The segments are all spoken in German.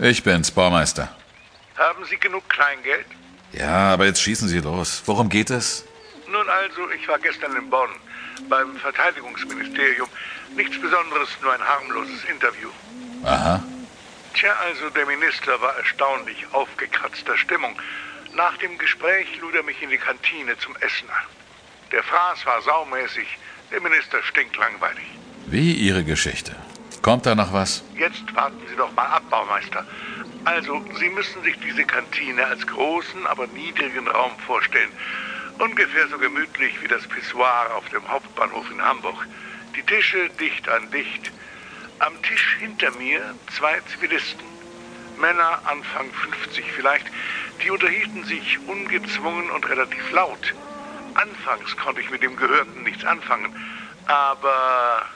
Ich bin's, Baumeister. Haben Sie genug Kleingeld? Ja, aber jetzt schießen Sie los. Worum geht es? Nun also, ich war gestern in Bonn beim Verteidigungsministerium. Nichts Besonderes, nur ein harmloses Interview. Aha. Tja, also der Minister war erstaunlich aufgekratzter Stimmung. Nach dem Gespräch lud er mich in die Kantine zum Essen ein. Der Fraß war saumäßig, der Minister stinklangweilig. Wie Ihre Geschichte. Kommt da noch was? Jetzt warten Sie doch mal ab, Baumeister. Also, Sie müssen sich diese Kantine als großen, aber niedrigen Raum vorstellen. Ungefähr so gemütlich wie das Pissoir auf dem Hauptbahnhof in Hamburg. Die Tische dicht an dicht. Am Tisch hinter mir zwei Zivilisten. Männer Anfang 50 vielleicht. Die unterhielten sich ungezwungen und relativ laut. Anfangs konnte ich mit dem Gehörten nichts anfangen. Aber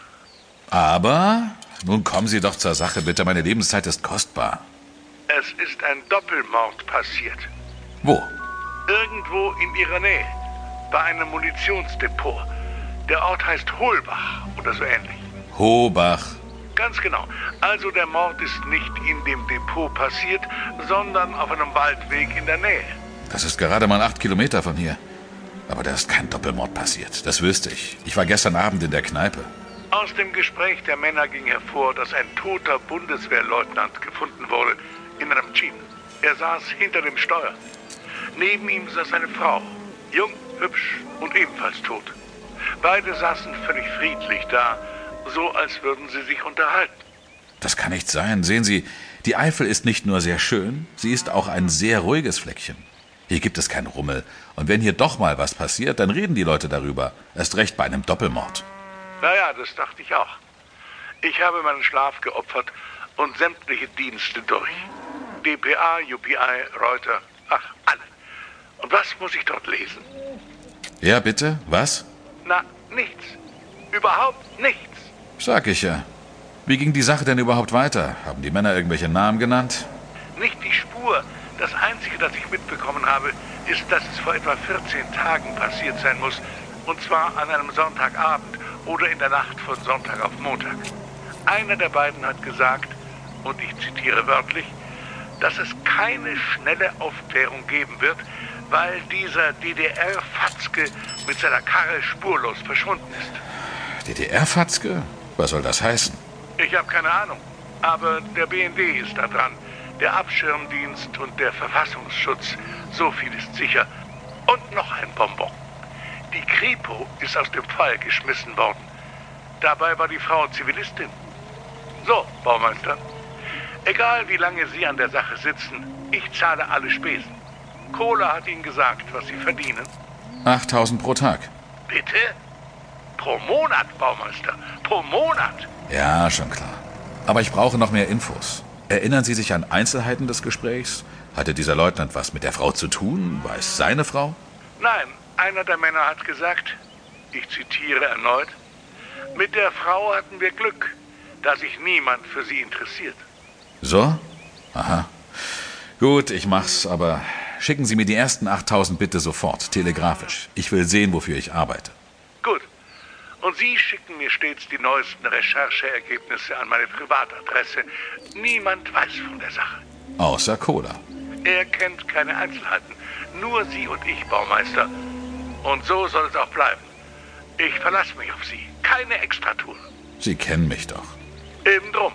Aber? Nun kommen Sie doch zur Sache, bitte. Meine Lebenszeit ist kostbar. es ist ein Doppelmord passiert. Wo? Irgendwo in ihrer Nähe. Bei einem Munitionsdepot. Der Ort heißt Holbach oder so ähnlich. Hobach. Ganz genau. Also der Mord ist nicht in dem Depot passiert, sondern auf einem Waldweg in der Nähe. Das ist gerade mal acht Kilometer von hier. Aber da ist kein Doppelmord passiert. Das wüsste ich. Ich war gestern Abend in der Kneipe. Aus dem Gespräch der Männer ging hervor, dass ein toter Bundeswehrleutnant gefunden wurde in einem Jeep. Er saß hinter dem Steuer. Neben ihm saß eine Frau, jung, hübsch und ebenfalls tot. Beide saßen völlig friedlich da, so als würden sie sich unterhalten. Das kann nicht sein. Sehen Sie, die Eifel ist nicht nur sehr schön, sie ist auch ein sehr ruhiges Fleckchen. Hier gibt es keinen Rummel. Und wenn hier doch mal was passiert, dann reden die Leute darüber. Erst recht bei einem Doppelmord. Naja, das dachte ich auch. Ich habe meinen Schlaf geopfert und sämtliche Dienste durch. DPA, UPI, Reuter, ach, alle. Und was muss ich dort lesen? Ja, bitte? Was? Na, nichts. Überhaupt nichts. Sag ich ja. Wie ging die Sache denn überhaupt weiter? Haben die Männer irgendwelche Namen genannt? Nicht die Spur. Das Einzige, das ich mitbekommen habe, ist, dass es vor etwa 14 Tagen passiert sein muss. Und zwar an einem Sonntagabend oder in der Nacht von Sonntag auf Montag. Einer der beiden hat gesagt, und ich zitiere wörtlich, dass es keine schnelle Aufklärung geben wird, weil dieser DDR-Fatzke mit seiner Karre spurlos verschwunden ist. DDR-Fatzke? Was soll das heißen? Ich habe keine Ahnung. Aber der BND ist da dran. Der Abschirmdienst und der Verfassungsschutz. So viel ist sicher. Und noch ein Bonbon. Die Kripo ist aus dem Fall geschmissen worden. Dabei war die Frau Zivilistin. So, Baumeister. Egal wie lange Sie an der Sache sitzen, ich zahle alle Spesen. Kohler hat Ihnen gesagt, was Sie verdienen. 8000 pro Tag. Bitte? Pro Monat, Baumeister. Pro Monat. Ja, schon klar. Aber ich brauche noch mehr Infos. Erinnern Sie sich an Einzelheiten des Gesprächs? Hatte dieser Leutnant was mit der Frau zu tun? War es seine Frau? Nein, einer der Männer hat gesagt, ich zitiere erneut, mit der Frau hatten wir Glück, da sich niemand für sie interessiert. So? Aha. Gut, ich mach's, aber schicken Sie mir die ersten 8000 bitte sofort, telegrafisch. Ich will sehen, wofür ich arbeite. Gut. Und Sie schicken mir stets die neuesten Rechercheergebnisse an meine Privatadresse. Niemand weiß von der Sache. Außer Cola. Er kennt keine Einzelheiten. Nur Sie und ich, Baumeister. Und so soll es auch bleiben. Ich verlasse mich auf Sie. Keine Extratour. Sie kennen mich doch. Eben drum.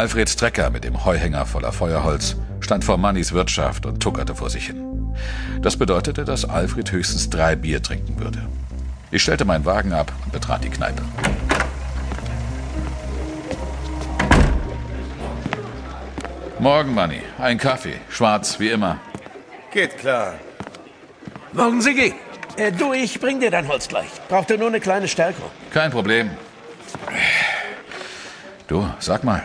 Alfred Strecker mit dem Heuhänger voller Feuerholz stand vor Mannys Wirtschaft und tuckerte vor sich hin. Das bedeutete, dass Alfred höchstens drei Bier trinken würde. Ich stellte meinen Wagen ab und betrat die Kneipe. Morgen, Manni. Ein Kaffee. Schwarz, wie immer. Geht klar. Morgen, Siggi. Äh, du, ich bring dir dein Holz gleich. Braucht ihr nur eine kleine Stärkung. Kein Problem. Du, sag mal.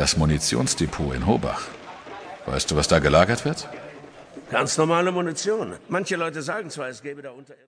Das Munitionsdepot in Hobach. Weißt du, was da gelagert wird? Ganz normale Munition. Manche Leute sagen zwar, es gäbe da unter...